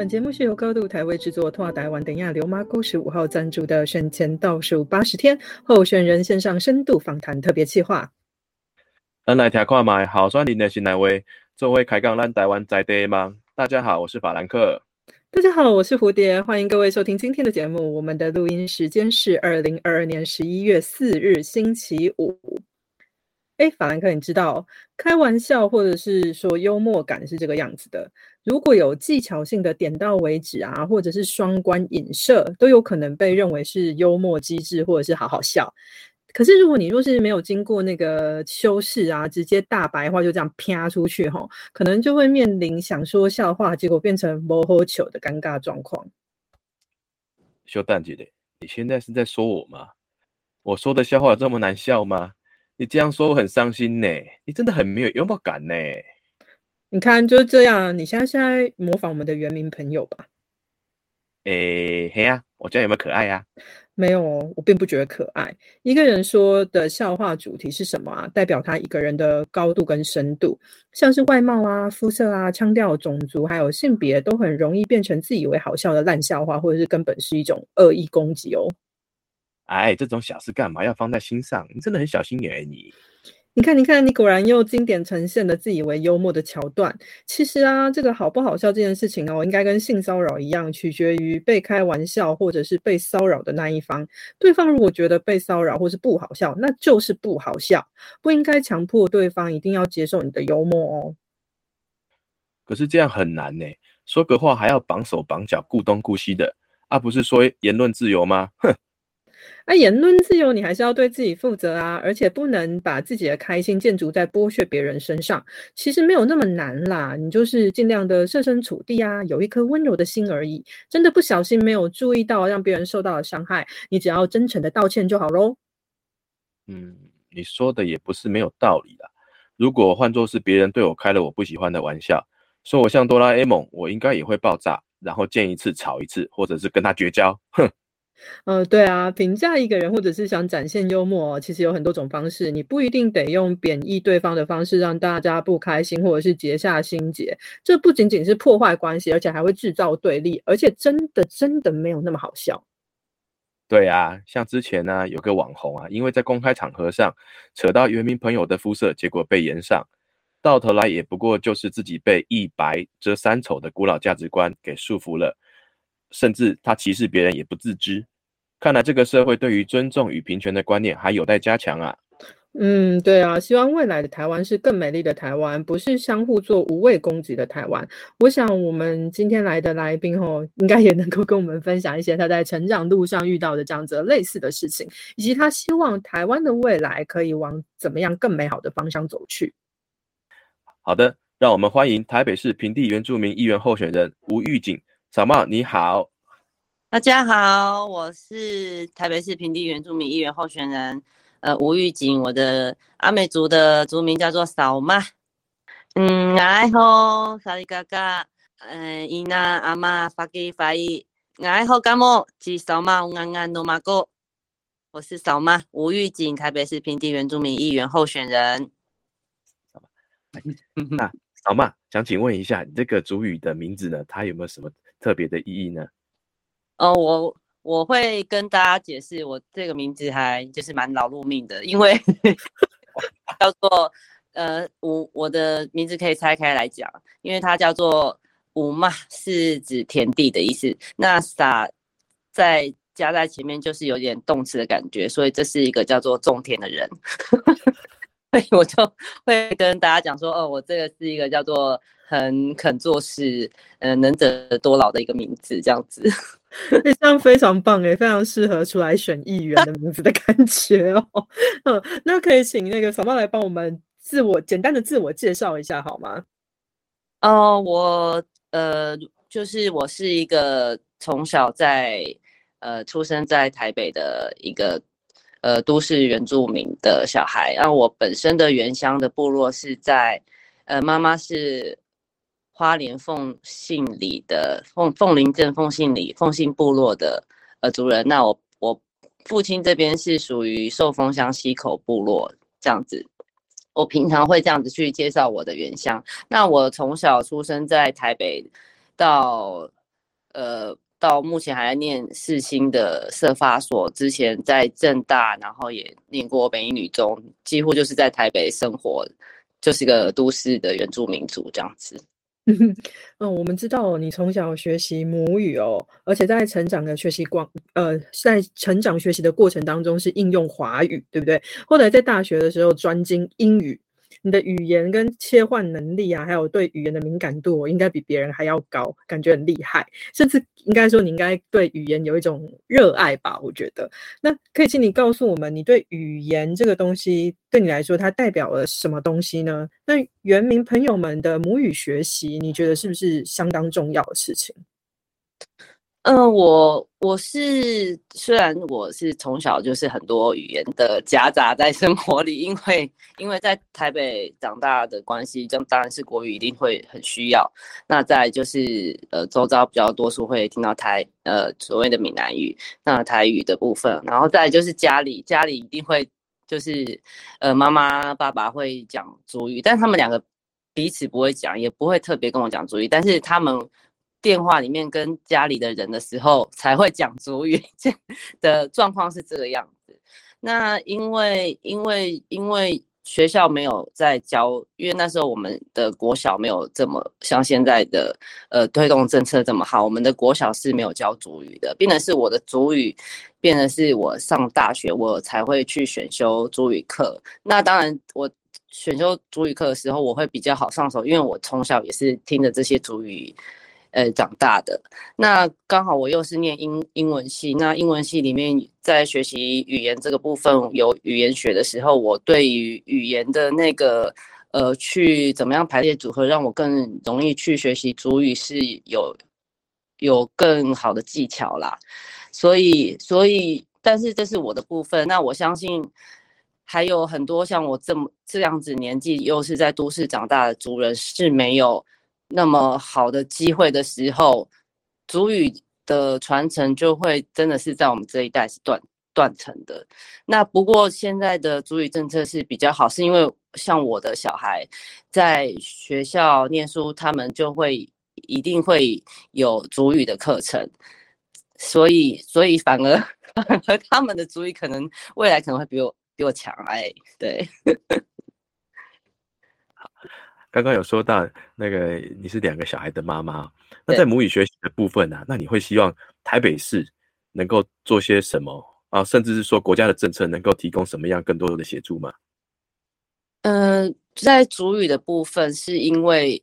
本节目是由高度台位制作、拓台湾等亚流妈沟十五号赞助的选前倒数八十天候选人线上深度访谈特别企划。咱来听看卖好选人的新来位，作为开讲咱台湾在地吗？大家好，我是法兰克。大家好，我是蝴蝶，欢迎各位收听今天的节目。我们的录音时间是二零二二年十一月四日星期五。哎，法兰克，你知道开玩笑或者是说幽默感是这个样子的。如果有技巧性的点到为止啊，或者是双关影射，都有可能被认为是幽默机智或者是好好笑。可是如果你若是没有经过那个修饰啊，直接大白话就这样啪出去哈，可能就会面临想说笑话，结果变成模糊球的尴尬状况。修蛋姐的，你现在是在说我吗？我说的笑话这么难笑吗？你这样说我很伤心呢，你真的很没有幽默感呢。你看就是这样，你现在现在模仿我们的原名朋友吧。诶，嘿呀，我这样有没有可爱呀？没有哦，我并不觉得可爱。一个人说的笑话主题是什么啊？代表他一个人的高度跟深度，像是外貌啊、肤色啊、腔调、种族还有性别，都很容易变成自以为好笑的烂笑话，或者是根本是一种恶意攻击哦。哎，这种小事干嘛要放在心上？你真的很小心眼，你。你看，你看，你果然又经典呈现了自以为幽默的桥段。其实啊，这个好不好笑这件事情哦，应该跟性骚扰一样，取决于被开玩笑或者是被骚扰的那一方。对方如果觉得被骚扰或是不好笑，那就是不好笑，不应该强迫对方一定要接受你的幽默哦。可是这样很难呢，说个话还要绑手绑脚、顾东顾西的，啊，不是说言论自由吗？哼。那言论自由，你还是要对自己负责啊，而且不能把自己的开心建筑在剥削别人身上。其实没有那么难啦，你就是尽量的设身处地啊，有一颗温柔的心而已。真的不小心没有注意到让别人受到了伤害，你只要真诚的道歉就好喽。嗯，你说的也不是没有道理啦。如果换作是别人对我开了我不喜欢的玩笑，说我像哆啦 A 梦，我应该也会爆炸，然后见一次吵一次，或者是跟他绝交。哼。呃，对啊，评价一个人或者是想展现幽默，其实有很多种方式，你不一定得用贬义对方的方式让大家不开心，或者是结下心结。这不仅仅是破坏关系，而且还会制造对立，而且真的真的没有那么好笑。对啊，像之前呢，有个网红啊，因为在公开场合上扯到原名朋友的肤色，结果被延上，到头来也不过就是自己被一白遮三丑的古老价值观给束缚了。甚至他歧视别人也不自知，看来这个社会对于尊重与平权的观念还有待加强啊。嗯，对啊，希望未来的台湾是更美丽的台湾，不是相互做无谓攻击的台湾。我想我们今天来的来宾哦，应该也能够跟我们分享一些他在成长路上遇到的这样子类似的事情，以及他希望台湾的未来可以往怎么样更美好的方向走去。好的，让我们欢迎台北市平地原住民议员候选人吴玉景。小茂你好，大家好，我是台北市平地原住民议员候选人，呃，吴玉锦，我的阿美族的族名叫做扫妈，嗯，爱好萨利嘎嘎，嗯，伊娜阿妈发给发伊，爱好干么？是扫妈安安诺马哥，我是扫妈吴玉锦，台北市平地原住民议员候选人。那扫妈想请问一下，你这个族语的名字呢，它有没有什么？特别的意义呢？哦，我我会跟大家解释，我这个名字还就是蛮劳碌命的，因为 叫做呃五，我的名字可以拆开来讲，因为它叫做五嘛，是指田地的意思。那撒在加在前面就是有点动词的感觉，所以这是一个叫做种田的人。所以我就会跟大家讲说，哦，我这个是一个叫做。很肯做事，嗯，能者多劳的一个名字，这样子，这样非常棒诶，非常适合出来选议员的名字的感觉哦。嗯，那可以请那个小猫来帮我们自我简单的自我介绍一下好吗？哦，我呃，就是我是一个从小在呃出生在台北的一个呃都市原住民的小孩，然后我本身的原乡的部落是在呃妈妈是。花莲凤姓里的凤凤林镇凤姓里凤姓部落的呃族人，那我我父亲这边是属于寿丰乡溪口部落这样子，我平常会这样子去介绍我的原乡。那我从小出生在台北，到呃，到目前还在念世新的社发所，之前在正大，然后也念过北一女中，几乎就是在台北生活，就是个都市的原住民族这样子。嗯，我们知道你从小学习母语哦，而且在成长的学习光，呃，在成长学习的过程当中是应用华语，对不对？后来在大学的时候专精英语。你的语言跟切换能力啊，还有对语言的敏感度，应该比别人还要高，感觉很厉害。甚至应该说，你应该对语言有一种热爱吧？我觉得，那可以请你告诉我们，你对语言这个东西，对你来说，它代表了什么东西呢？那原民朋友们的母语学习，你觉得是不是相当重要的事情？嗯，我我是虽然我是从小就是很多语言的夹杂在生活里，因为因为在台北长大的关系，这当然是国语一定会很需要。那再就是呃，周遭比较多数会听到台呃所谓的闽南语，那台语的部分，然后再就是家里家里一定会就是呃妈妈爸爸会讲主语，但他们两个彼此不会讲，也不会特别跟我讲主语，但是他们。电话里面跟家里的人的时候才会讲主语这的状况是这个样子。那因为因为因为学校没有在教，因为那时候我们的国小没有这么像现在的呃推动政策这么好，我们的国小是没有教主语的。变成是我的主语，变成是我上大学我才会去选修主语课。那当然我选修主语课的时候，我会比较好上手，因为我从小也是听着这些主语。呃，长大的那刚好我又是念英英文系，那英文系里面在学习语言这个部分有语言学的时候，我对于语言的那个呃去怎么样排列组合，让我更容易去学习主语是有有更好的技巧啦。所以所以，但是这是我的部分，那我相信还有很多像我这么这样子年纪又是在都市长大的族人是没有。那么好的机会的时候，主语的传承就会真的是在我们这一代是断断层的。那不过现在的主语政策是比较好，是因为像我的小孩在学校念书，他们就会一定会有主语的课程，所以所以反而和 他们的主语可能未来可能会比我比我强哎，对。刚刚有说到那个你是两个小孩的妈妈，那在母语学习的部分呢，那你会希望台北市能够做些什么啊？甚至是说国家的政策能够提供什么样更多的协助吗？嗯，在主语的部分，是因为。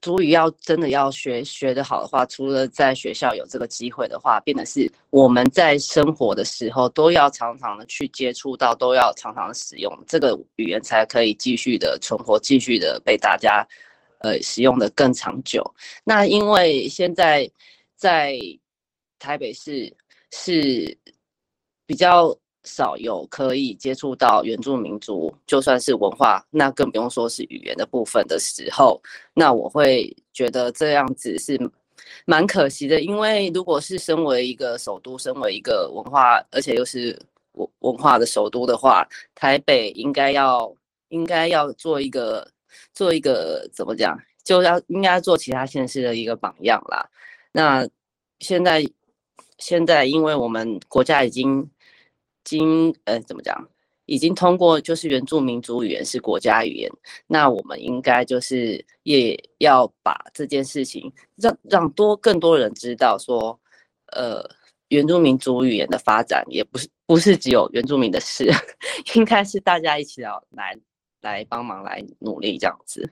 主语要真的要学学得好的话，除了在学校有这个机会的话，变得是我们在生活的时候都要常常的去接触到，都要常常使用这个语言，才可以继续的存活，继续的被大家呃使用的更长久。那因为现在在台北市是比较。少有可以接触到原住民族，就算是文化，那更不用说是语言的部分的时候，那我会觉得这样子是蛮可惜的。因为如果是身为一个首都，身为一个文化，而且又是文文化的首都的话，台北应该要应该要做一个做一个怎么讲，就要应该做其他县市的一个榜样啦。那现在现在，因为我们国家已经。经呃怎么讲，已经通过就是原住民族语言是国家语言，那我们应该就是也要把这件事情让让多更多人知道说，呃原住民族语言的发展也不是不是只有原住民的事，应该是大家一起要来来帮忙来努力这样子。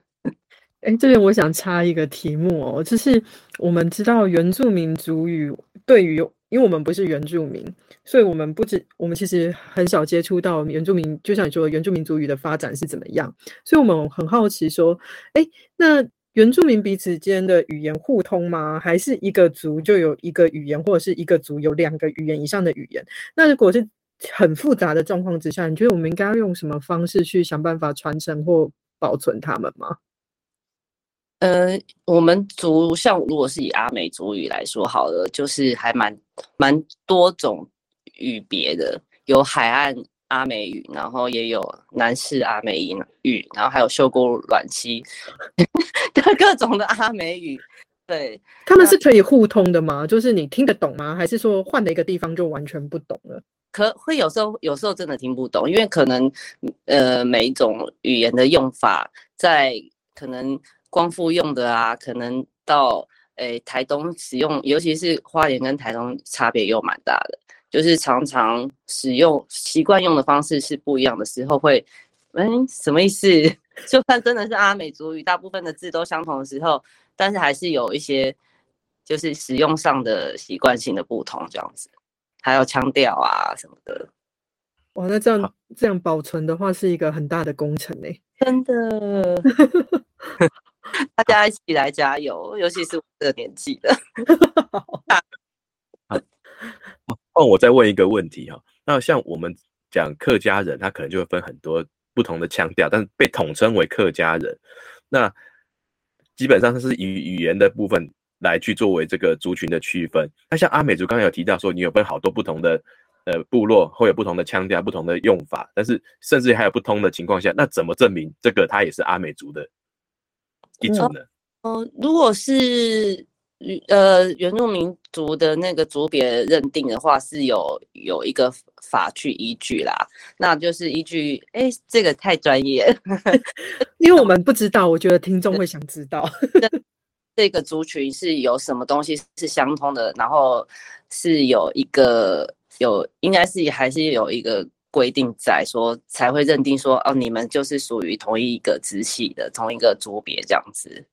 哎，这边我想插一个题目哦，就是我们知道原住民族语对于。因为我们不是原住民，所以我们不知我们其实很少接触到原住民，就像你说原住民族语的发展是怎么样，所以我们很好奇说，哎，那原住民彼此间的语言互通吗？还是一个族就有一个语言，或者是一个族有两个语言以上的语言？那如果是很复杂的状况之下，你觉得我们应该要用什么方式去想办法传承或保存他们吗？呃，我们族像如果是以阿美族语来说好了，就是还蛮蛮多种语别的，有海岸阿美语，然后也有南式阿美语，然后还有秀姑峦溪，各种的阿美语。对，他们是可以互通的吗？就是你听得懂吗？还是说换了一个地方就完全不懂了？可会有时候有时候真的听不懂，因为可能呃每一种语言的用法，在可能光复用的啊，可能到诶台东使用，尤其是花莲跟台东差别又蛮大的，就是常常使用习惯用的方式是不一样的时候，会嗯什么意思？就算真的是阿美族语，大部分的字都相同的时候，但是还是有一些就是使用上的习惯性的不同，这样子。还有腔调啊什么的，哇，那这样这样保存的话是一个很大的工程呢，真的。大家一起来加油，尤其是我这个年纪的。好，哦，我再问一个问题哈，那像我们讲客家人，他可能就会分很多不同的腔调，但是被统称为客家人，那基本上它是以语言的部分。来去作为这个族群的区分。那像阿美族刚刚有提到说，你有分好多不同的呃部落，会有不同的腔调、不同的用法，但是甚至还有不通的情况下，那怎么证明这个它也是阿美族的一族呢？哦，如果是呃原住民族的那个族别认定的话，是有有一个法去依据啦。那就是依据，哎，这个太专业，因为我们不知道，我觉得听众会想知道。这个族群是有什么东西是相通的，然后是有一个有，应该是还是有一个规定在说才会认定说哦，你们就是属于同一个支系的同一个族别这样子，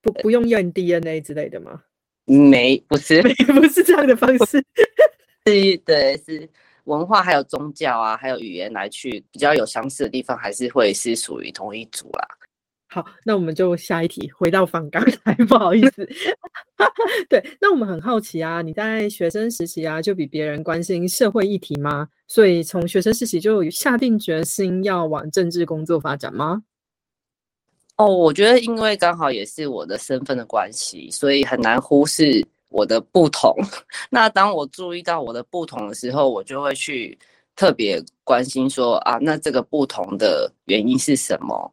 不不用验 DNA 之类的吗？没，不是，不是这样的方式，是，对，是文化还有宗教啊，还有语言来去比较有相似的地方，还是会是属于同一组啦。好，那我们就下一题，回到访刚才，不好意思。对，那我们很好奇啊，你在学生时期啊，就比别人关心社会议题吗？所以从学生时期就下定决心要往政治工作发展吗？哦，我觉得因为刚好也是我的身份的关系，所以很难忽视我的不同。那当我注意到我的不同的时候，我就会去特别关心说啊，那这个不同的原因是什么？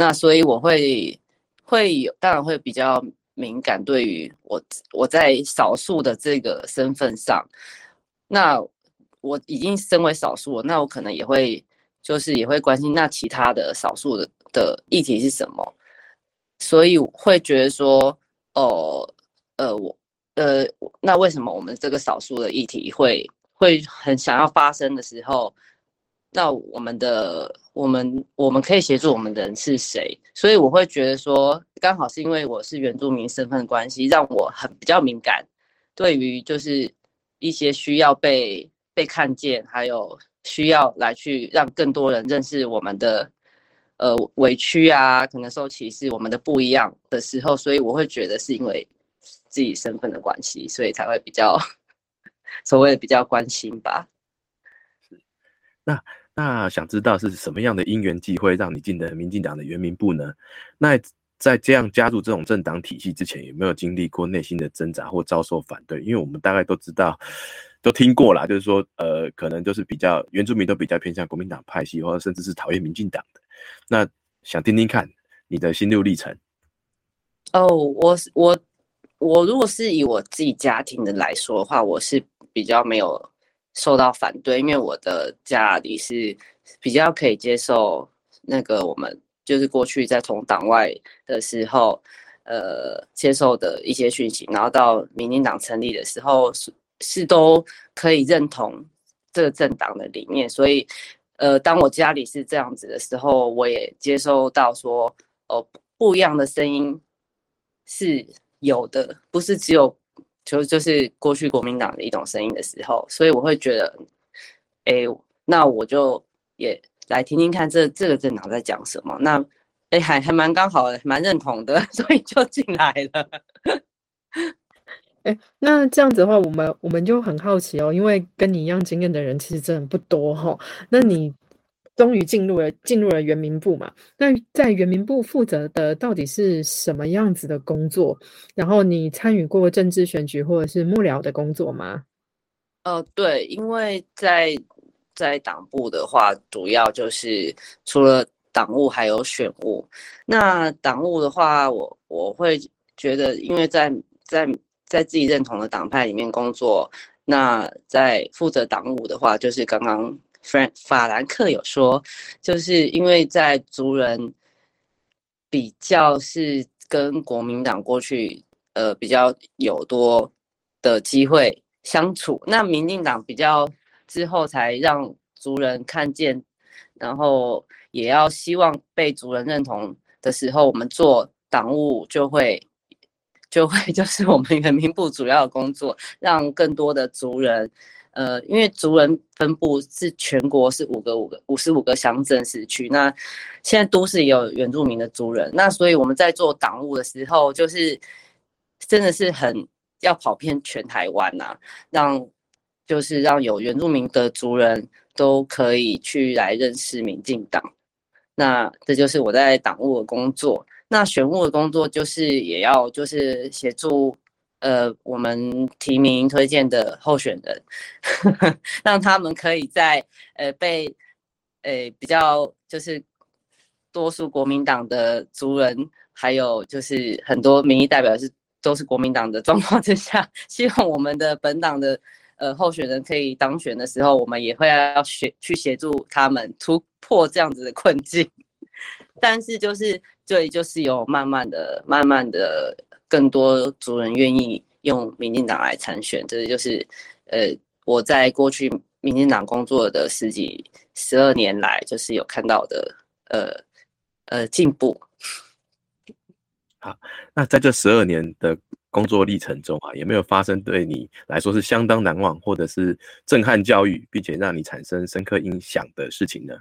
那所以我会会有，当然会比较敏感，对于我我在少数的这个身份上，那我已经身为少数，那我可能也会就是也会关心那其他的少数的的议题是什么，所以会觉得说，哦，呃，我呃，那为什么我们这个少数的议题会会很想要发生的时候？那我们的我们我们可以协助我们的人是谁？所以我会觉得说，刚好是因为我是原住民身份关系，让我很比较敏感，对于就是一些需要被被看见，还有需要来去让更多人认识我们的呃委屈啊，可能受歧视，我们的不一样的时候，所以我会觉得是因为自己身份的关系，所以才会比较 所谓的比较关心吧。那那想知道是什么样的因缘际会让你进的民进党的原民部呢？那在这样加入这种政党体系之前，有没有经历过内心的挣扎或遭受反对？因为我们大概都知道，都听过啦，就是说，呃，可能就是比较原住民都比较偏向国民党派系，或者甚至是讨厌民进党的。那想听听看你的心路历程。哦，我我我如果是以我自己家庭的来说的话，我是比较没有。受到反对，因为我的家里是比较可以接受那个我们就是过去在从党外的时候，呃，接受的一些讯息，然后到民进党成立的时候是是都可以认同这个政党的理念，所以，呃，当我家里是这样子的时候，我也接收到说，哦，不一样的声音是有的，不是只有。就就是过去国民党的一种声音的时候，所以我会觉得，哎，那我就也来听听看这这个政党在讲什么。那，哎，还还蛮刚好的，蛮认同的，所以就进来了。哎，那这样子的话，我们我们就很好奇哦，因为跟你一样经验的人其实真的不多哈。那你？终于进入了进入了原民部嘛？那在原民部负责的到底是什么样子的工作？然后你参与过政治选举或者是幕僚的工作吗？呃，对，因为在在党部的话，主要就是除了党务还有选务。那党务的话，我我会觉得，因为在在在自己认同的党派里面工作，那在负责党务的话，就是刚刚法兰克有说，就是因为在族人比较是跟国民党过去呃比较有多的机会相处，那民进党比较之后才让族人看见，然后也要希望被族人认同的时候，我们做党务就会就会 就是我们人民部主要的工作，让更多的族人，呃，因为族人分布是全国是五个五个五十五个乡镇市区，那现在都市也有原住民的族人，那所以我们在做党务的时候，就是真的是很要跑遍全台湾呐，让就是让有原住民的族人都可以去来认识民进党，那这就是我在党务的工作。那选务的工作就是也要就是协助呃我们提名推荐的候选人，让他们可以在呃被呃比较就是多数国民党的族人，还有就是很多民意代表是都是国民党的状况之下，希望我们的本党的呃候选人可以当选的时候，我们也会要协去协助他们突破这样子的困境。但是就是这里就是有慢慢的、慢慢的更多族人愿意用民进党来参选，这就是呃我在过去民进党工作的十几十二年来，就是有看到的呃呃进步。好，那在这十二年的工作历程中啊，有没有发生对你来说是相当难忘，或者是震撼教育，并且让你产生深刻影响的事情呢？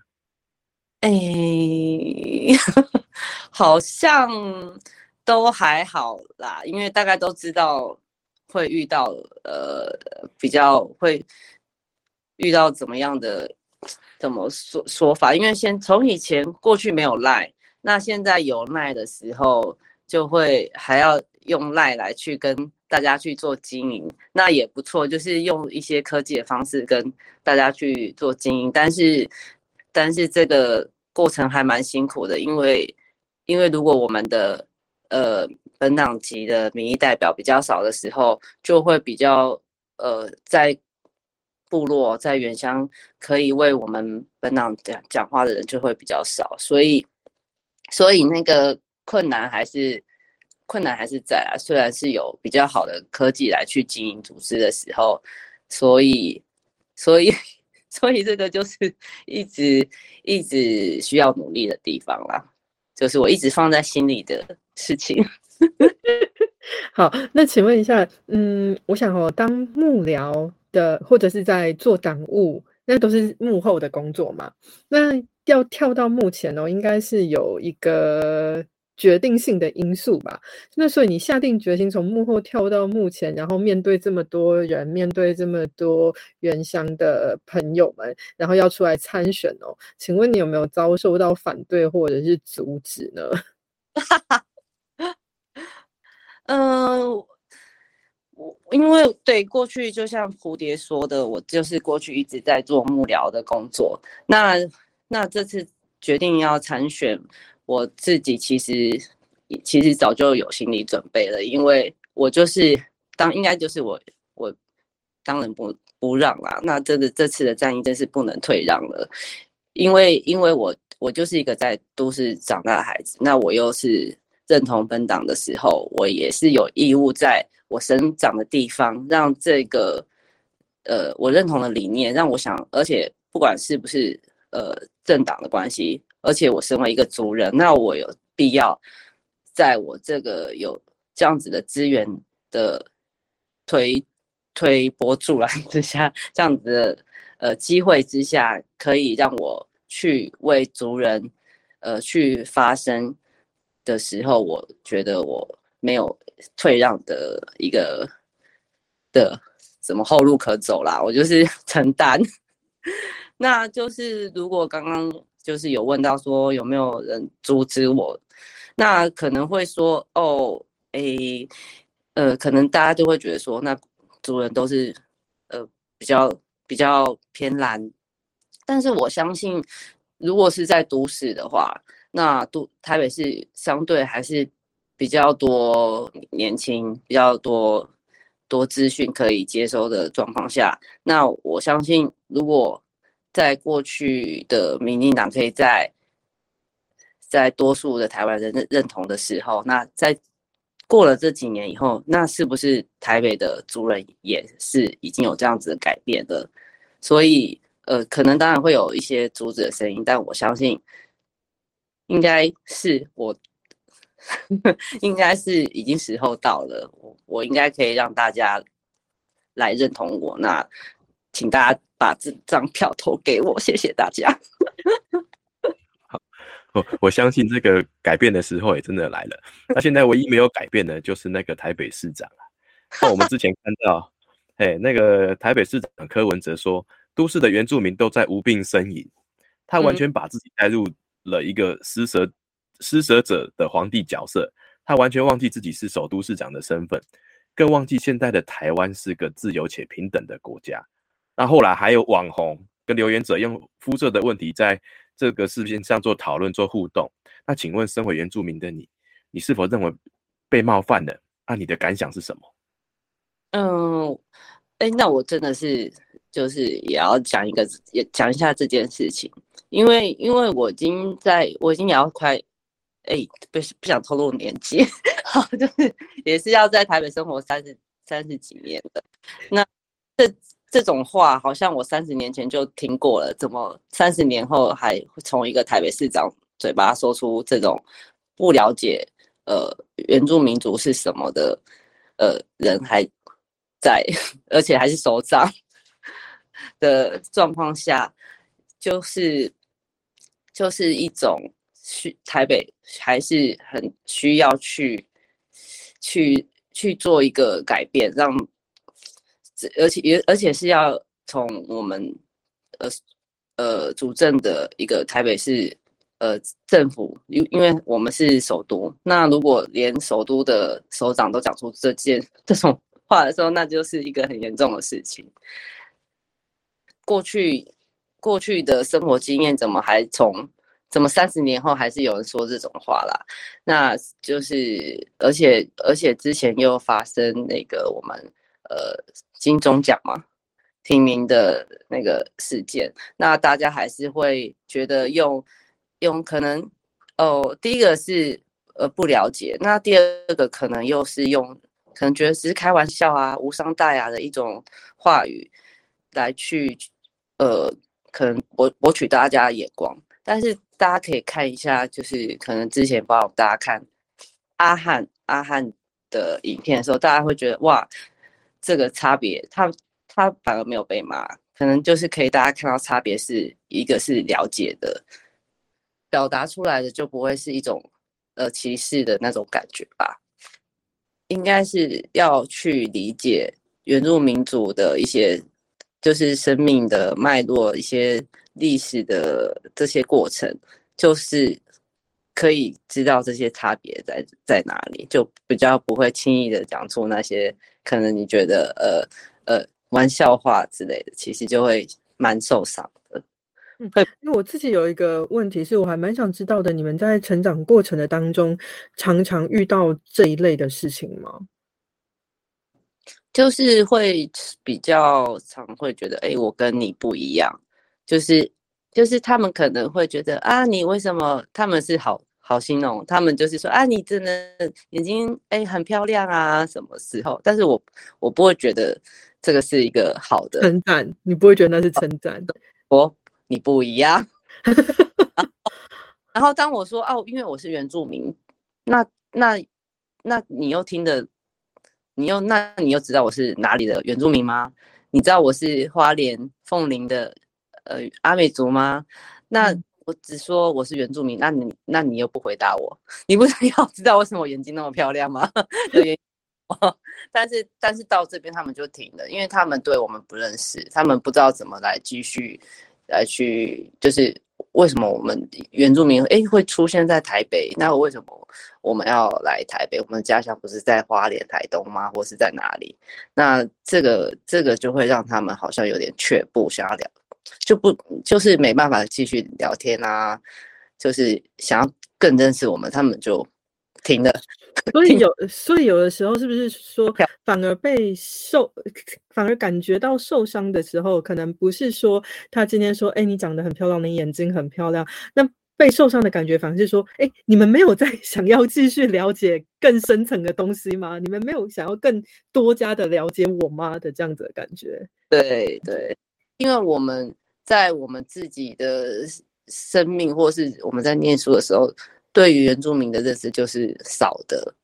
哎，好像都还好啦，因为大概都知道会遇到呃比较会遇到怎么样的怎么说说法，因为先从以前过去没有赖，那现在有赖的时候，就会还要用赖来去跟大家去做经营，那也不错，就是用一些科技的方式跟大家去做经营，但是但是这个。过程还蛮辛苦的，因为因为如果我们的呃本党籍的民意代表比较少的时候，就会比较呃在部落在原乡可以为我们本党讲讲话的人就会比较少，所以所以那个困难还是困难还是在啊。虽然是有比较好的科技来去经营组织的时候，所以所以。所以这个就是 一直一直需要努力的地方啦，就是我一直放在心里的事情。好，那请问一下，嗯，我想哦，当幕僚的或者是在做党务，那都是幕后的工作嘛？那要跳到幕前哦，应该是有一个。决定性的因素吧。那所以你下定决心从幕后跳到幕前，然后面对这么多人，面对这么多原乡的朋友们，然后要出来参选哦。请问你有没有遭受到反对或者是阻止呢 我因为对过去就像蝴蝶说的，我就是过去一直在做幕僚的工作。那那这次决定要参选。我自己其实其实早就有心理准备了，因为我就是当应该就是我我当仁不不让啦。那真的这次的战役真是不能退让了，因为因为我我就是一个在都市长大的孩子，那我又是认同本党的时候，我也是有义务在我生长的地方，让这个呃我认同的理念，让我想，而且不管是不是呃政党的关系。而且我身为一个族人，那我有必要在我这个有这样子的资源的推推波助澜之下，这样子的呃机会之下，可以让我去为族人呃去发声的时候，我觉得我没有退让的一个的什么后路可走啦，我就是 承担。那就是如果刚刚。就是有问到说有没有人阻止我，那可能会说哦，诶，呃，可能大家就会觉得说，那族人都是呃比较比较偏蓝，但是我相信，如果是在都市的话，那都台北市相对还是比较多年轻、比较多多资讯可以接收的状况下，那我相信，如果在过去的民进党可以在在多数的台湾人认认同的时候，那在过了这几年以后，那是不是台北的族人也是已经有这样子的改变了？所以，呃，可能当然会有一些阻止的声音，但我相信，应该是我，应该是已经时候到了，我我应该可以让大家来认同我。那请大家把这张票投给我，谢谢大家。我相信这个改变的时候也真的来了。那现在唯一没有改变的，就是那个台北市长啊。那我们之前看到，哎，那个台北市长柯文哲说，都市的原住民都在无病呻吟，他完全把自己带入了一个施舍施舍者的皇帝角色，他完全忘记自己是首都市长的身份，更忘记现在的台湾是个自由且平等的国家。那后来还有网红跟留言者用肤色的问题在。这个视频上做讨论、做互动。那请问，身为原住民的你，你是否认为被冒犯了？那你的感想是什么？嗯，哎，那我真的是就是也要讲一个，也讲一下这件事情，因为因为我已经在，我已经也要快，哎，不不想透露年纪，好，就是也是要在台北生活三十三十几年的，那这。这种话好像我三十年前就听过了，怎么三十年后还从一个台北市长嘴巴说出这种不了解呃原住民族是什么的呃人还在，而且还是首长的状况下，就是就是一种去台北还是很需要去去去做一个改变，让。而且也而且是要从我们呃呃主政的一个台北市呃政府，因因为我们是首都，那如果连首都的首长都讲出这件 这种话的时候，那就是一个很严重的事情。过去过去的生活经验怎么还从怎么三十年后还是有人说这种话啦？那就是而且而且之前又发生那个我们呃。金钟奖嘛，提名的那个事件，那大家还是会觉得用用可能哦，第一个是呃不了解，那第二个可能又是用可能觉得只是开玩笑啊，无伤大雅的一种话语来去呃可能博博取大家的眼光，但是大家可以看一下，就是可能之前帮大家看阿汉阿汉的影片的时候，大家会觉得哇。这个差别，他他反而没有被骂，可能就是可以大家看到差别是一个是了解的，表达出来的就不会是一种呃歧视的那种感觉吧，应该是要去理解原住民族的一些就是生命的脉络，一些历史的这些过程，就是可以知道这些差别在在哪里，就比较不会轻易的讲出那些。可能你觉得呃呃玩笑话之类的，其实就会蛮受伤的。嗯，因为我自己有一个问题，是我还蛮想知道的，你们在成长过程的当中，常常遇到这一类的事情吗？就是会比较常会觉得，哎，我跟你不一样，就是就是他们可能会觉得啊，你为什么？他们是好。好心哦，他们就是说啊，你真的眼睛哎很漂亮啊，什么时候？但是我我不会觉得这个是一个好的称赞，你不会觉得那是称赞的。我你不一样。然后当我说哦，因为我是原住民，那那那你又听的，你又那你又知道我是哪里的原住民吗？你知道我是花莲凤林的呃阿美族吗？那。我只说我是原住民，那你那你又不回答我，你不是要知道为什么我眼睛那么漂亮吗？对，但是但是到这边他们就停了，因为他们对我们不认识，他们不知道怎么来继续来去，就是为什么我们原住民哎会出现在台北？那为什么我们要来台北？我们的家乡不是在花莲、台东吗？或是在哪里？那这个这个就会让他们好像有点却步，想要聊。就不就是没办法继续聊天啊，就是想要更认识我们，他们就停了。所以有，所以有的时候是不是说，反而被受，反而感觉到受伤的时候，可能不是说他今天说，哎，你长得很漂亮，你眼睛很漂亮，那被受伤的感觉，反而是说，哎，你们没有在 想要继续了解更深层的东西吗？你们没有想要更多加的了解我吗？的这样子的感觉。对对，因为我们在我们自己的生命，或是我们在念书的时候。对于原住民的认识就是少的，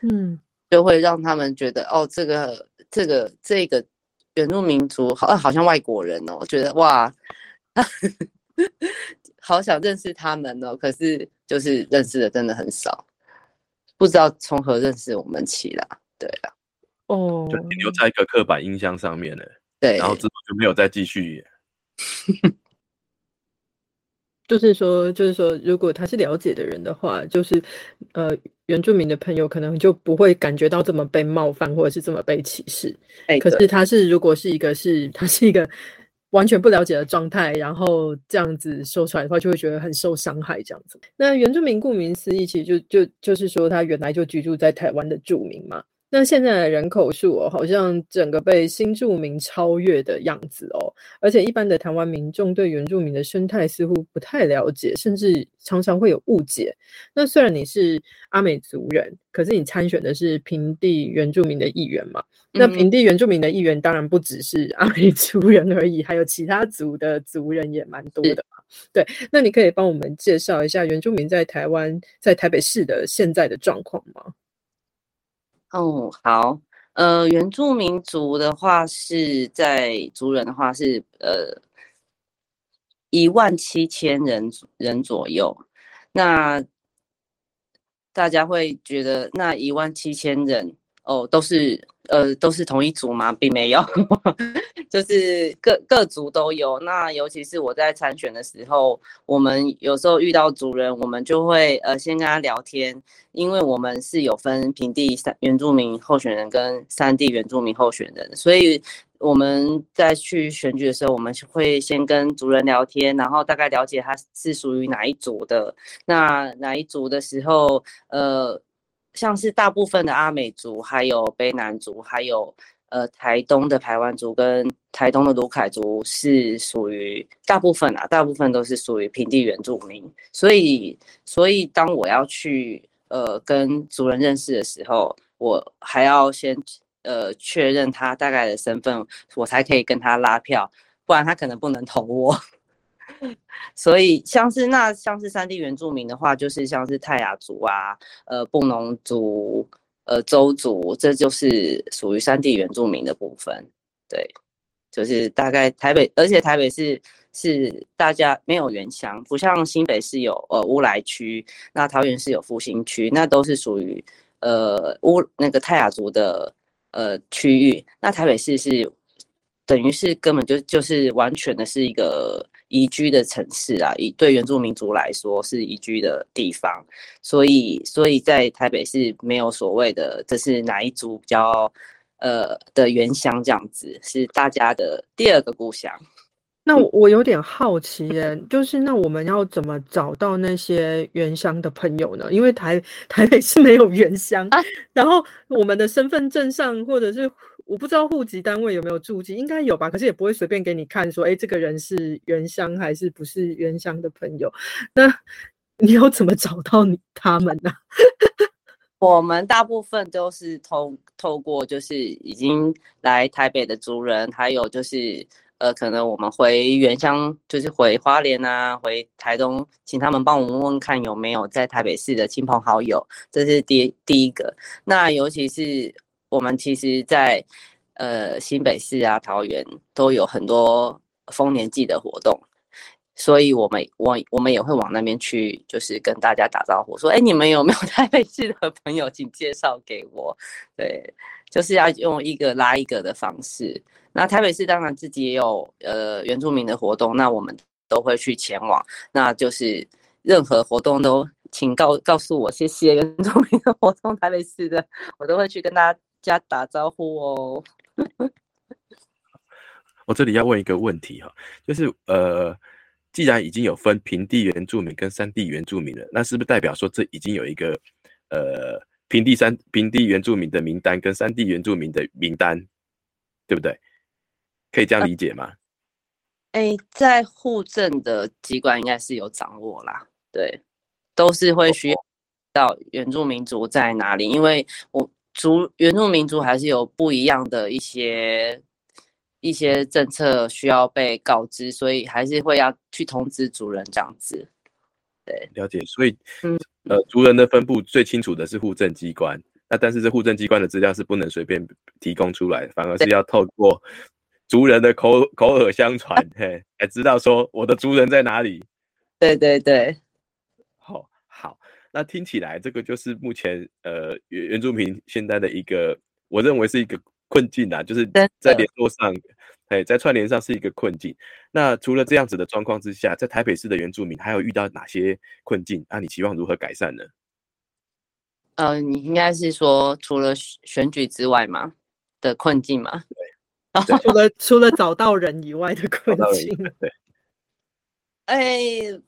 嗯，就会让他们觉得哦，这个这个这个原住民族好好像外国人哦，觉得哇，好想认识他们哦，可是就是认识的真的很少，不知道从何认识我们起啦，对啊，哦，就停留在一个刻板印象上面了，对，然后之后就没有再继续。就是说，就是说，如果他是了解的人的话，就是呃，原住民的朋友可能就不会感觉到这么被冒犯，或者是这么被歧视。哎，可是他是如果是一个是他是一个完全不了解的状态，然后这样子说出来的话，就会觉得很受伤害。这样子，那原住民顾名思义，其实就就就是说，他原来就居住在台湾的住民嘛。那现在的人口数哦，好像整个被新住民超越的样子哦，而且一般的台湾民众对原住民的生态似乎不太了解，甚至常常会有误解。那虽然你是阿美族人，可是你参选的是平地原住民的议员嘛？那平地原住民的议员当然不只是阿美族人而已，还有其他族的族人也蛮多的嘛。对，那你可以帮我们介绍一下原住民在台湾在台北市的现在的状况吗？哦，好，呃，原住民族的话是在族人的话是呃一万七千人人左右，那大家会觉得那一万七千人哦都是。呃，都是同一组吗？并没有，就是各各族都有。那尤其是我在参选的时候，我们有时候遇到族人，我们就会呃先跟他聊天，因为我们是有分平地三原住民候选人跟三地原住民候选人，所以我们在去选举的时候，我们会先跟族人聊天，然后大概了解他是属于哪一组的。那哪一组的时候，呃。像是大部分的阿美族，还有卑南族，还有呃台东的排湾族跟台东的卢凯族是属于大部分啊，大部分都是属于平地原住民。所以，所以当我要去呃跟族人认识的时候，我还要先呃确认他大概的身份，我才可以跟他拉票，不然他可能不能投我。所以，像是那像是三地原住民的话，就是像是泰雅族啊，呃，布农族，呃，周族，这就是属于三地原住民的部分。对，就是大概台北，而且台北是是大家没有原乡，不像新北是有呃乌来区，那桃园是有复兴区，那都是属于呃乌那个泰雅族的呃区域。那台北市是等于是根本就就是完全的是一个。宜居的城市啊，以对原住民族来说是宜居的地方，所以所以在台北是没有所谓的这是哪一族比较呃的原乡这样子，是大家的第二个故乡。那我有点好奇耶，就是那我们要怎么找到那些原乡的朋友呢？因为台 台北是没有原乡，然后我们的身份证上或者是。我不知道户籍单位有没有注记，应该有吧。可是也不会随便给你看，说，哎，这个人是原乡还是不是原乡的朋友。那你要怎么找到你他们呢？我们大部分都是透透过，就是已经来台北的族人，还有就是，呃，可能我们回原乡，就是回花莲啊，回台东，请他们帮我们问问看有没有在台北市的亲朋好友，这是第第一个。那尤其是。我们其实，在呃新北市啊、桃园都有很多丰年祭的活动，所以我们我我们也会往那边去，就是跟大家打招呼，说：“哎，你们有没有 台北市的朋友，请介绍给我。”对，就是要用一个拉一个的方式。那台北市当然自己也有呃原住民的活动，那我们都会去前往。那就是任何活动都请告告诉我，谢谢原住民的活动，台北市的我都会去跟大家。家打招呼哦。我这里要问一个问题哈，就是呃，既然已经有分平地原住民跟山地原住民了，那是不是代表说这已经有一个呃平地山平地原住民的名单跟山地原住民的名单，对不对？可以这样理解吗？哎，在户政的机关应该是有掌握啦，对，都是会需要到原住民族在哪里，因为我族原住民族还是有不一样的一些一些政策需要被告知，所以还是会要去通知族人这样子。对，了解。所以，嗯，呃，族人的分布最清楚的是户政机关，那但是这户政机关的资料是不能随便提供出来，反而是要透过。族人的口口耳相传，嘿，才知道说我的族人在哪里。对对对，那听起来这个就是目前呃原原住民现在的一个，我认为是一个困境啊，就是在联络上，哎，在串联上是一个困境。那除了这样子的状况之下，在台北市的原住民还有遇到哪些困境？那你期望如何改善呢？呃，你应该是说除了选举之外嘛的困境嘛？对？除了 除了找到人以外的困境，对。哎，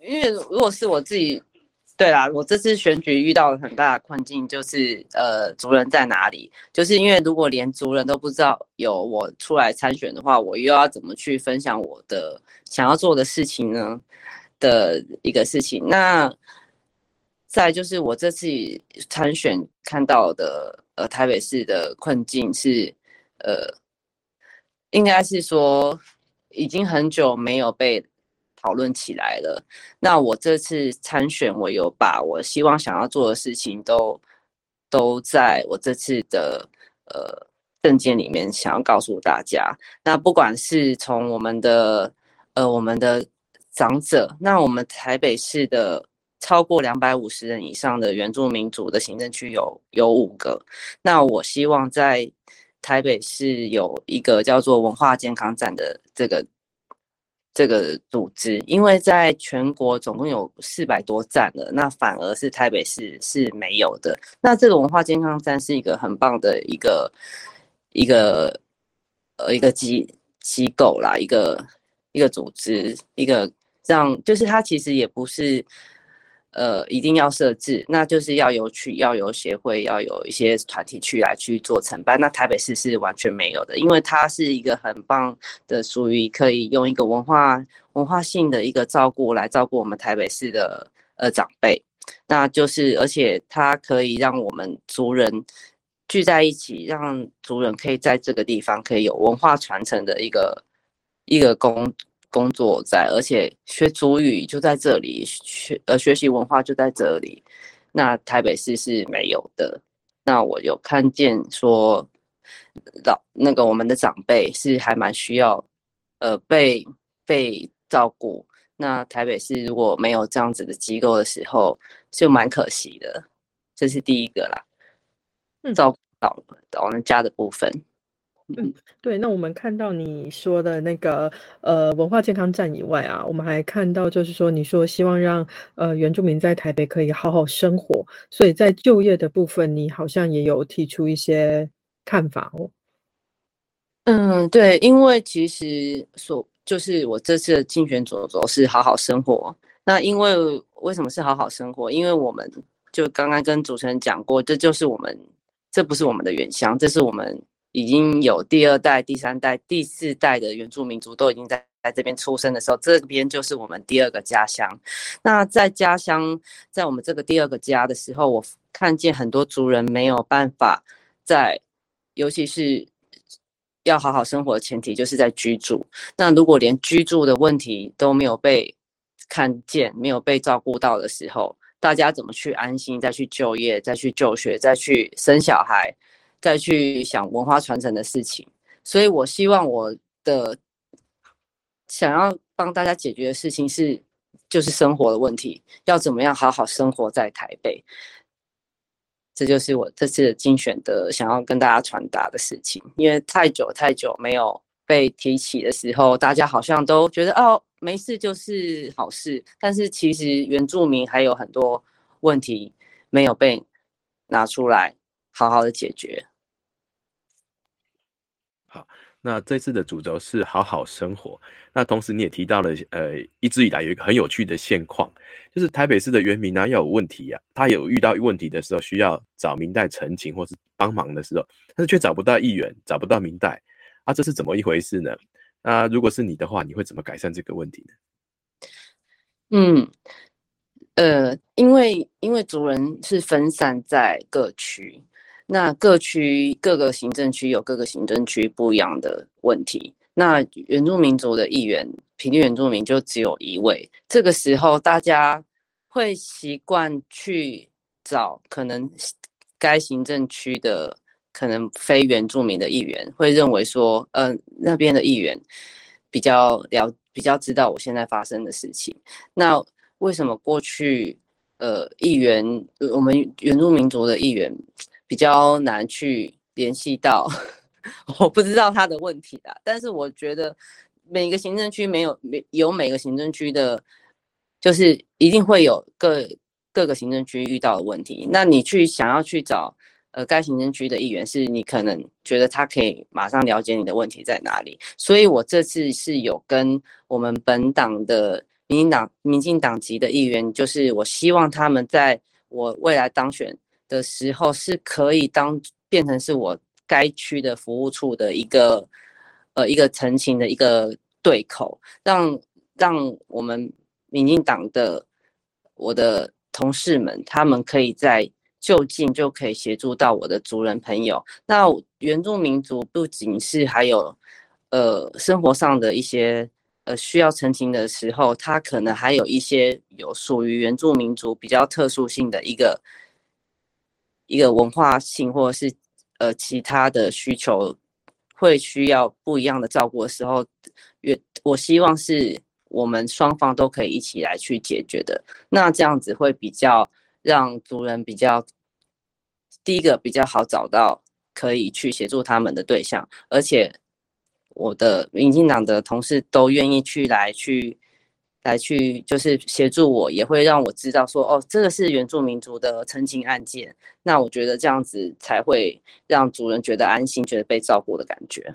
因为如果是我自己，对啦，我这次选举遇到了很大的困境，就是呃，族人在哪里？就是因为如果连族人都不知道有我出来参选的话，我又要怎么去分享我的想要做的事情呢？的一个事情。那再就是我这次参选看到的呃台北市的困境是呃。应该是说，已经很久没有被讨论起来了。那我这次参选，我有把我希望想要做的事情都都在我这次的呃证件里面想要告诉大家。那不管是从我们的呃我们的长者，那我们台北市的超过两百五十人以上的原住民族的行政区有有五个。那我希望在台北市有一个叫做文化健康站的这个这个组织，因为在全国总共有四百多站了，那反而是台北市是没有的。那这个文化健康站是一个很棒的一个一个呃一个机机构啦，一个一个组织，一个让就是它其实也不是。呃，一定要设置，那就是要有去，要有协会，要有一些团体去来去做承办。那台北市是完全没有的，因为它是一个很棒的，属于可以用一个文化文化性的一个照顾来照顾我们台北市的呃长辈。那就是而且它可以让我们族人聚在一起，让族人可以在这个地方可以有文化传承的一个一个工。工作在，而且学主语就在这里，学呃学习文化就在这里。那台北市是没有的。那我有看见说，老那个我们的长辈是还蛮需要，呃被被照顾。那台北市如果没有这样子的机构的时候，就蛮可惜的。这是第一个啦，照顾到老人家的部分。嗯，对，那我们看到你说的那个呃文化健康站以外啊，我们还看到就是说你说希望让呃原住民在台北可以好好生活，所以在就业的部分，你好像也有提出一些看法哦。嗯，对，因为其实所就是我这次竞选主轴是好好生活。那因为为什么是好好生活？因为我们就刚刚跟主持人讲过，这就是我们这不是我们的原乡，这是我们。已经有第二代、第三代、第四代的原住民族都已经在在这边出生的时候，这边就是我们第二个家乡。那在家乡，在我们这个第二个家的时候，我看见很多族人没有办法在，尤其是要好好生活的前提，就是在居住。那如果连居住的问题都没有被看见、没有被照顾到的时候，大家怎么去安心再去就业、再去就学、再去生小孩？再去想文化传承的事情，所以我希望我的想要帮大家解决的事情是，就是生活的问题，要怎么样好好生活在台北，这就是我这次精选的想要跟大家传达的事情。因为太久太久没有被提起的时候，大家好像都觉得哦没事就是好事，但是其实原住民还有很多问题没有被拿出来好好的解决。那这次的主轴是好好生活。那同时你也提到了，呃，一直以来有一个很有趣的现况，就是台北市的原民呢要有问题啊，他有遇到问题的时候需要找明代陈情或是帮忙的时候，但是却找不到议员，找不到明代，啊，这是怎么一回事呢？那如果是你的话，你会怎么改善这个问题呢？嗯，呃，因为因为族人是分散在各区。那各区各个行政区有各个行政区不一样的问题。那原住民族的议员，平地原住民就只有一位。这个时候，大家会习惯去找可能该行政区的可能非原住民的议员，会认为说，嗯，那边的议员比较了，比较知道我现在发生的事情。那为什么过去，呃，议员，我们原住民族的议员？比较难去联系到，我不知道他的问题啦。但是我觉得每个行政区没有每有每个行政区的，就是一定会有各各个行政区遇到的问题。那你去想要去找呃该行政区的议员，是你可能觉得他可以马上了解你的问题在哪里。所以我这次是有跟我们本党的民进党民进党籍的议员，就是我希望他们在我未来当选。的时候是可以当变成是我该区的服务处的一个呃一个澄清的一个对口，让让我们民进党的我的同事们，他们可以在就近就可以协助到我的族人朋友。那原住民族不仅是还有呃生活上的一些呃需要澄清的时候，他可能还有一些有属于原住民族比较特殊性的一个。一个文化性或者是呃其他的需求，会需要不一样的照顾的时候，也我希望是我们双方都可以一起来去解决的。那这样子会比较让族人比较第一个比较好找到可以去协助他们的对象，而且我的民进党的同事都愿意去来去。来去就是协助我，也会让我知道说，哦，这个是原住民族的澄清案件。那我觉得这样子才会让主人觉得安心，觉得被照顾的感觉。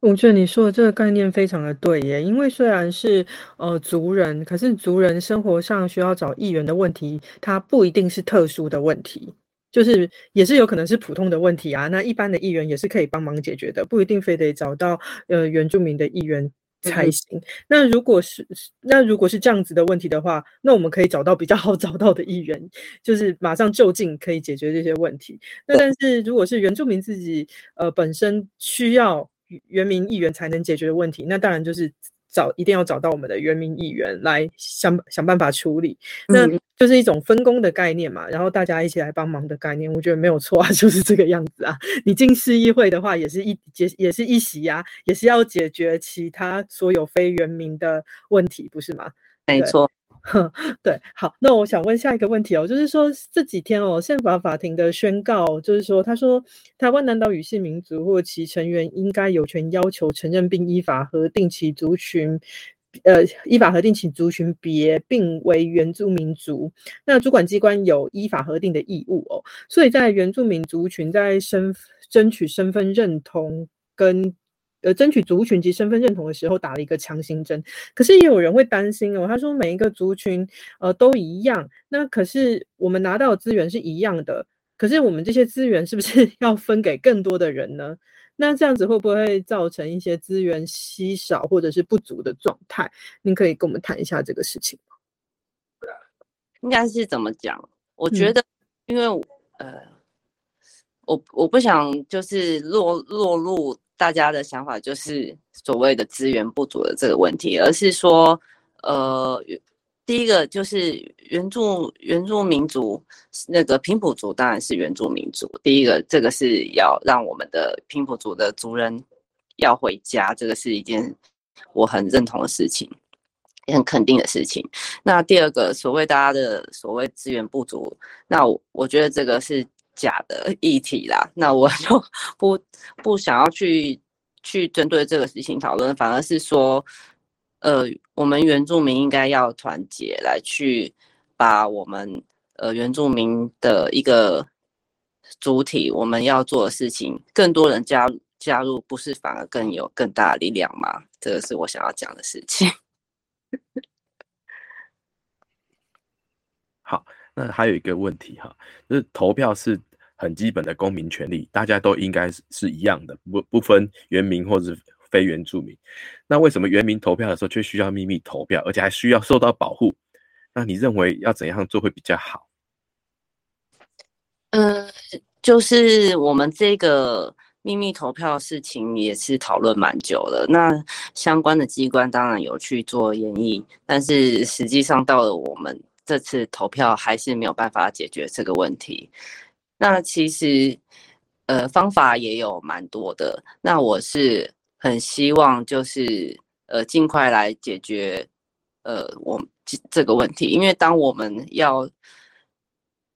我觉得你说的这个概念非常的对耶，因为虽然是呃族人，可是族人生活上需要找议员的问题，它不一定是特殊的问题，就是也是有可能是普通的问题啊。那一般的议员也是可以帮忙解决的，不一定非得找到呃原住民的议员。才行。那如果是那如果是这样子的问题的话，那我们可以找到比较好找到的议员，就是马上就近可以解决这些问题。那但是如果是原住民自己呃本身需要原民议员才能解决的问题，那当然就是。找一定要找到我们的原民议员来想想办法处理，那就是一种分工的概念嘛，然后大家一起来帮忙的概念，我觉得没有错啊，就是这个样子啊。你进市议会的话，也是一解也是一席呀，也是要解决其他所有非原民的问题，不是吗？没错。对，好，那我想问下一个问题哦，就是说这几天哦，宪法法庭的宣告，就是说，他说台湾南岛语系民族或其成员应该有权要求承认并依法核定其族群，呃，依法核定其族群别并为原住民族，那主管机关有依法核定的义务哦，所以在原住民族群在身争取身份认同跟。呃，争取族群及身份认同的时候打了一个强心针，可是也有人会担心哦。他说每一个族群呃都一样，那可是我们拿到的资源是一样的，可是我们这些资源是不是 要分给更多的人呢？那这样子会不会造成一些资源稀少或者是不足的状态？您可以跟我们谈一下这个事情吗？应该是怎么讲？我觉得，因为呃，我我不想就是落落入。大家的想法就是所谓的资源不足的这个问题，而是说，呃，第一个就是原住原住民族那个平埔族当然是原住民族，第一个这个是要让我们的平埔族的族人要回家，这个是一件我很认同的事情，也很肯定的事情。那第二个所谓大家的所谓资源不足，那我我觉得这个是。假的议题啦，那我就不不想要去去针对这个事情讨论，反而是说，呃，我们原住民应该要团结来去把我们呃原住民的一个主体，我们要做的事情，更多人加加入，不是反而更有更大的力量吗？这个是我想要讲的事情。好，那还有一个问题哈，就是投票是很基本的公民权利，大家都应该是是一样的，不不分原民或者非原住民。那为什么原民投票的时候却需要秘密投票，而且还需要受到保护？那你认为要怎样做会比较好？嗯，就是我们这个秘密投票的事情也是讨论蛮久了。那相关的机关当然有去做演绎，但是实际上到了我们。这次投票还是没有办法解决这个问题。那其实，呃，方法也有蛮多的。那我是很希望就是呃尽快来解决呃我这个问题，因为当我们要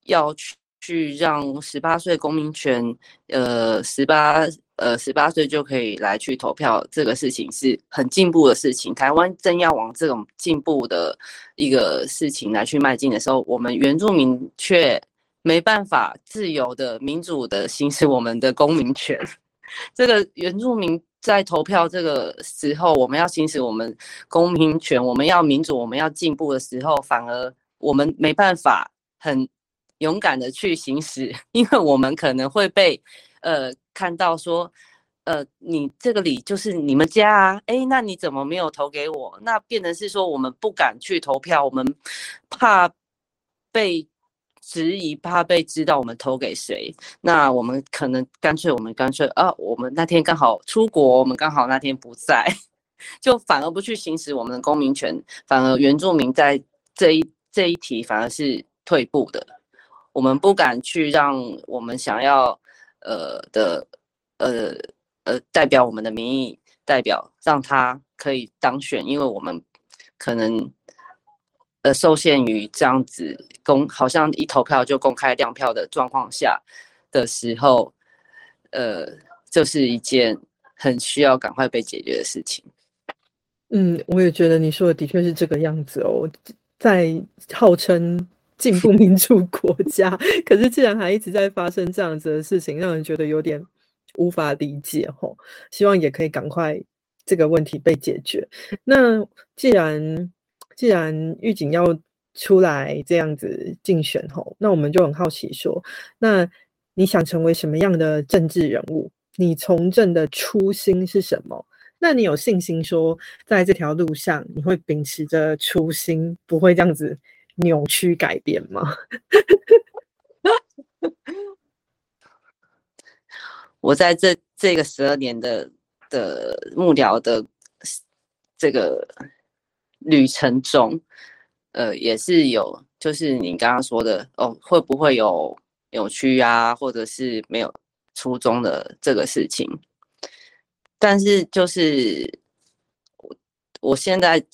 要去去让十八岁公民权，呃十八。呃，十八岁就可以来去投票，这个事情是很进步的事情。台湾正要往这种进步的一个事情来去迈进的时候，我们原住民却没办法自由的、民主的行使我们的公民权。这个原住民在投票这个时候，我们要行使我们公民权，我们要民主，我们要进步的时候，反而我们没办法很勇敢的去行使，因为我们可能会被呃。看到说，呃，你这个里就是你们家啊，哎，那你怎么没有投给我？那变成是说我们不敢去投票，我们怕被质疑，怕被知道我们投给谁。那我们可能干脆，我们干脆啊，我们那天刚好出国，我们刚好那天不在，就反而不去行使我们的公民权，反而原住民在这一这一题反而是退步的。我们不敢去让我们想要。呃的呃呃，代表我们的民意代表，让他可以当选，因为我们可能呃受限于这样子公，好像一投票就公开亮票的状况下的时候，呃，这是一件很需要赶快被解决的事情。嗯，我也觉得你说的的确是这个样子哦，在号称。进步民主国家，可是既然还一直在发生这样子的事情，让人觉得有点无法理解吼。希望也可以赶快这个问题被解决。那既然既然狱警要出来这样子竞选吼，那我们就很好奇说，那你想成为什么样的政治人物？你从政的初心是什么？那你有信心说，在这条路上你会秉持着初心，不会这样子？扭曲改变吗？我在这这个十二年的的幕僚的这个旅程中，呃，也是有，就是你刚刚说的哦，会不会有扭曲啊，或者是没有初衷的这个事情？但是就是我我现在。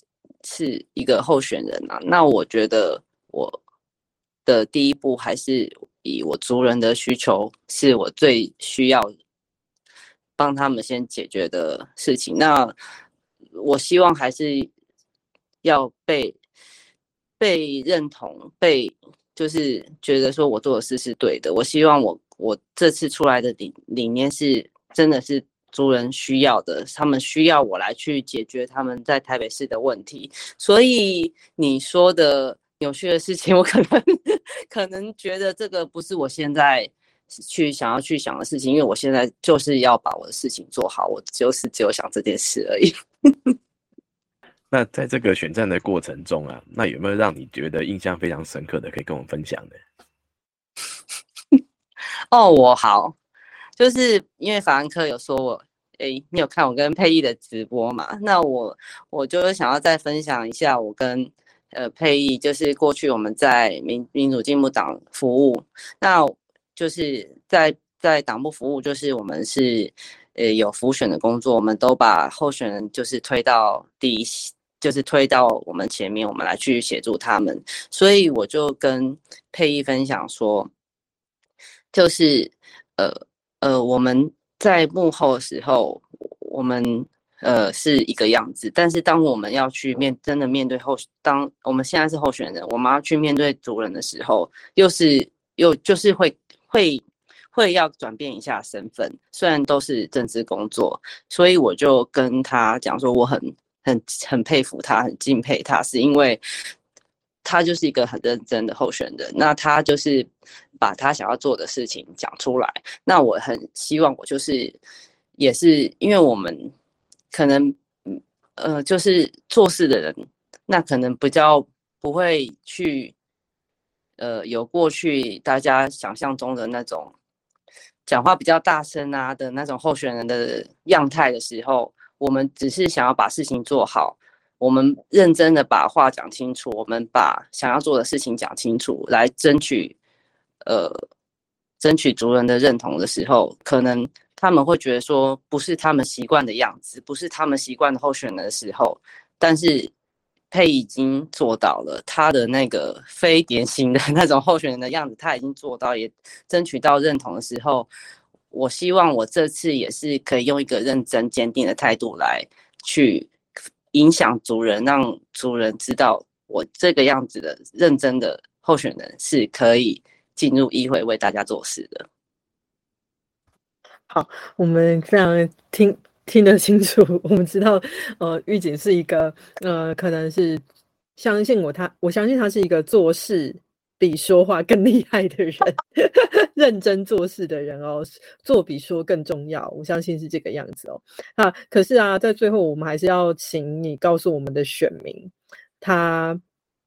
是一个候选人啊，那我觉得我的第一步还是以我族人的需求是我最需要帮他们先解决的事情。那我希望还是要被被认同，被就是觉得说我做的事是对的。我希望我我这次出来的理理念是真的是。族人需要的，他们需要我来去解决他们在台北市的问题，所以你说的有趣的事情，我可能可能觉得这个不是我现在去想要去想的事情，因为我现在就是要把我的事情做好，我就是只有想这件事而已。那在这个选战的过程中啊，那有没有让你觉得印象非常深刻的，可以跟我们分享的？哦，我好。就是因为法兰克有说我，哎，你有看我跟佩义的直播嘛？那我我就是想要再分享一下我跟呃佩义，就是过去我们在民民主进步党服务，那就是在在党部服务，就是我们是呃有浮选的工作，我们都把候选人就是推到第一，就是推到我们前面，我们来去协助他们。所以我就跟佩义分享说，就是呃。呃，我们在幕后的时候，我们呃是一个样子，但是当我们要去面真的面对候，当我们现在是候选人，我们要去面对主人的时候，又是又就是会会会要转变一下身份，虽然都是政治工作，所以我就跟他讲说，我很很很佩服他，很敬佩他，是因为他就是一个很认真的候选人，那他就是把他想要做的事情讲出来，那我很希望我就是也是因为我们可能呃就是做事的人，那可能比较不会去。呃，有过去大家想象中的那种讲话比较大声啊的那种候选人的样态的时候，我们只是想要把事情做好，我们认真的把话讲清楚，我们把想要做的事情讲清楚，来争取呃争取族人的认同的时候，可能他们会觉得说不是他们习惯的样子，不是他们习惯的候选人的时候，但是。佩已经做到了，他的那个非典型的 那种候选人的样子，他已经做到，也争取到认同的时候，我希望我这次也是可以用一个认真坚定的态度来去影响族人，让族人知道我这个样子的认真的候选人是可以进入议会为大家做事的。好，我们非常听。听得清楚，我们知道，呃，狱警是一个，呃，可能是相信我，他，我相信他是一个做事比说话更厉害的人，认真做事的人哦，做比说更重要，我相信是这个样子哦。啊，可是啊，在最后，我们还是要请你告诉我们的选民，他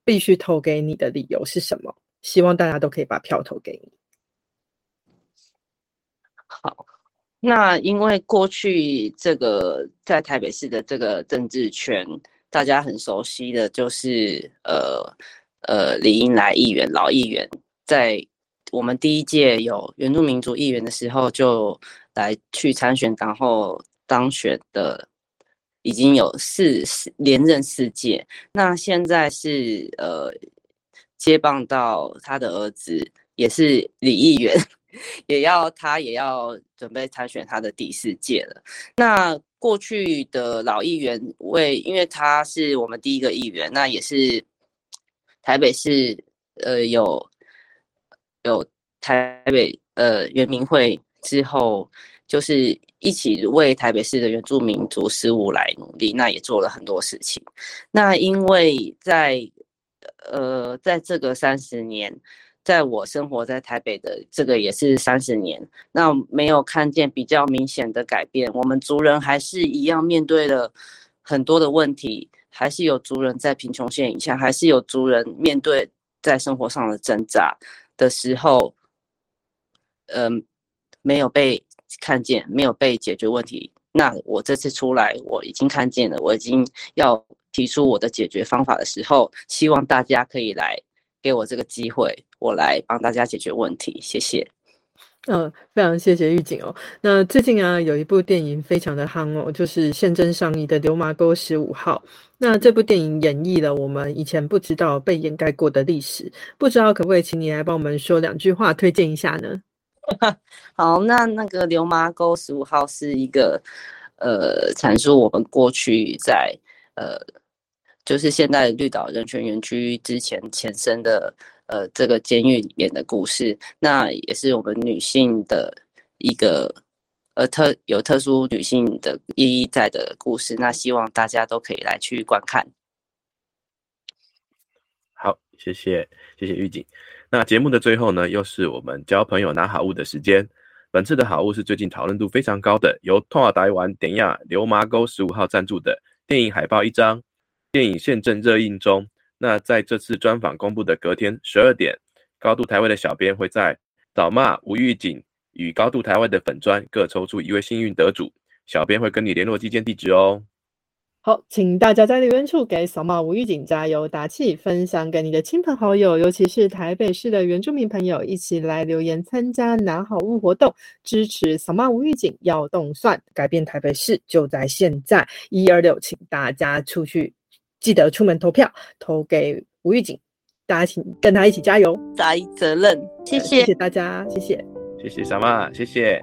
必须投给你的理由是什么？希望大家都可以把票投给你。好。那因为过去这个在台北市的这个政治圈，大家很熟悉的就是呃呃李英来议员老议员，在我们第一届有原住民族议员的时候就来去参选，然后当选的已经有四四连任四届。那现在是呃接棒到他的儿子，也是李议员。也要他也要准备参选他的第四届了。那过去的老议员为，因为他是我们第一个议员，那也是台北市呃有有台北呃原民会之后，就是一起为台北市的原住民族事务来努力，那也做了很多事情。那因为在呃在这个三十年。在我生活在台北的这个也是三十年，那没有看见比较明显的改变。我们族人还是一样面对了很多的问题，还是有族人在贫穷线以下，还是有族人面对在生活上的挣扎的时候，嗯，没有被看见，没有被解决问题。那我这次出来，我已经看见了，我已经要提出我的解决方法的时候，希望大家可以来。给我这个机会，我来帮大家解决问题，谢谢。嗯，非常谢谢狱警哦。那最近啊，有一部电影非常的夯哦，就是现正上映的《流麻沟十五号》。那这部电影演绎了我们以前不知道被掩盖过的历史，不知道可不可以请你来帮我们说两句话，推荐一下呢？好，那那个《流麻沟十五号》是一个呃，阐述我们过去在呃。就是现在绿岛人权园区之前前身的呃这个监狱里面的故事，那也是我们女性的一个呃特有特殊女性的意义在的故事。那希望大家都可以来去观看。好，谢谢谢谢狱警。那节目的最后呢，又是我们交朋友拿好物的时间。本次的好物是最近讨论度非常高的，由托尔台湾典亚流麻沟十五号赞助的电影海报一张。电影现正热映中。那在这次专访公布的隔天十二点，高度台湾的小编会在扫骂无预警与高度台湾的粉砖各抽出一位幸运得主，小编会跟你联络寄件地址哦。好，请大家在留言处给扫码无预警加油打气，分享给你的亲朋好友，尤其是台北市的原住民朋友，一起来留言参加拿好物活动，支持扫码无预警要动算，改变台北市就在现在，一二六，请大家出去。记得出门投票，投给吴玉景，大家请跟他一起加油，责任，谢谢，谢谢大家，谢谢，谢谢小马，谢谢。